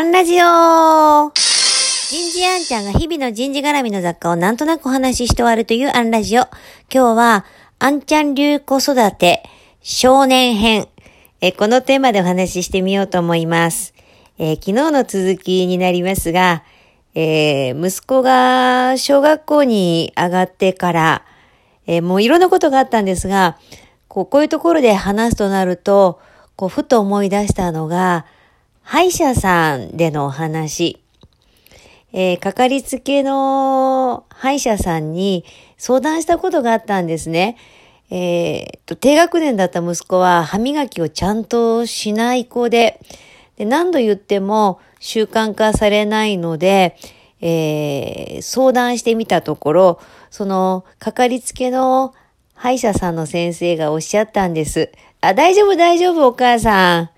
アンラジオ人事アンちゃんが日々の人事絡みの雑貨をなんとなくお話しして終わるというアンラジオ。今日は、アンちゃん流子育て少年編。えこのテーマでお話ししてみようと思います。え、昨日の続きになりますが、えー、息子が小学校に上がってから、えー、もういろんなことがあったんですが、こうこういうところで話すとなると、こうふと思い出したのが、歯医者さんでのお話。えー、かかりつけの歯医者さんに相談したことがあったんですね。えー、と、低学年だった息子は歯磨きをちゃんとしない子で、で何度言っても習慣化されないので、えー、相談してみたところ、その、かかりつけの歯医者さんの先生がおっしゃったんです。あ、大丈夫大丈夫お母さん。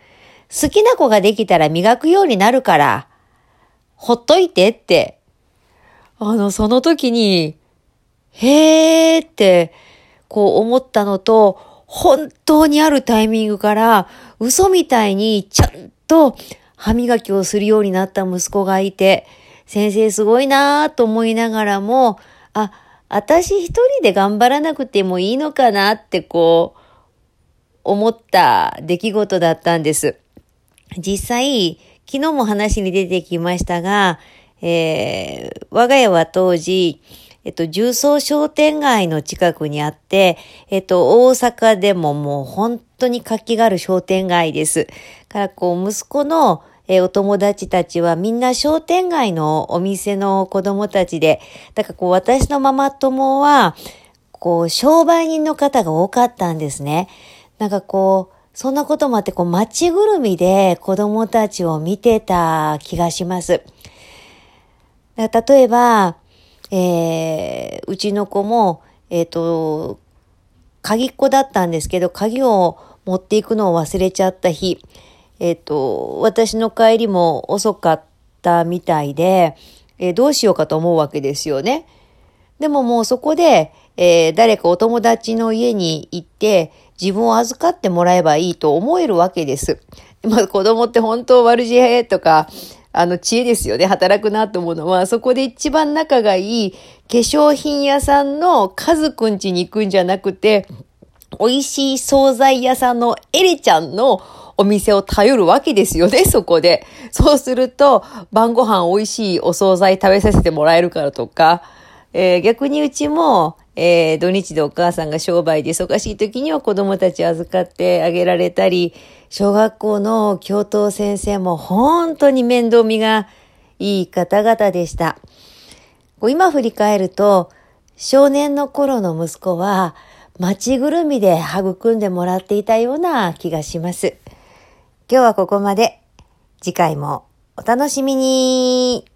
好きな子ができたら磨くようになるから、ほっといてって。あの、その時に、へーって、こう思ったのと、本当にあるタイミングから嘘みたいにちゃんと歯磨きをするようになった息子がいて、先生すごいなぁと思いながらも、あ、私一人で頑張らなくてもいいのかなってこう、思った出来事だったんです。実際、昨日も話に出てきましたが、えー、我が家は当時、えっと、重曹商店街の近くにあって、えっと、大阪でももう本当に活気がある商店街です。から、こう、息子の、えお友達たちはみんな商店街のお店の子供たちで、だからこう、私のママ友は、こう、商売人の方が多かったんですね。なんかこう、そんなこともあって、こう、街ぐるみで子供たちを見てた気がします。例えば、えー、うちの子も、えっ、ー、と、鍵っ子だったんですけど、鍵を持っていくのを忘れちゃった日、えっ、ー、と、私の帰りも遅かったみたいで、えー、どうしようかと思うわけですよね。でももうそこで、えー、誰かお友達の家に行って、自分を預かってもらえばいいと思えるわけです。まあ子供って本当悪知恵とか、あの知恵ですよね。働くなと思うのは、そこで一番仲がいい化粧品屋さんのカズくん家に行くんじゃなくて、美味しい惣菜屋さんのエレちゃんのお店を頼るわけですよね、そこで。そうすると、晩ご飯美味しいお惣菜食べさせてもらえるからとか、えー、逆にうちも、えー、土日でお母さんが商売で忙しい時には子供たち預かってあげられたり、小学校の教頭先生も本当に面倒見がいい方々でした。今振り返ると、少年の頃の息子は街ぐるみで育んでもらっていたような気がします。今日はここまで。次回もお楽しみに。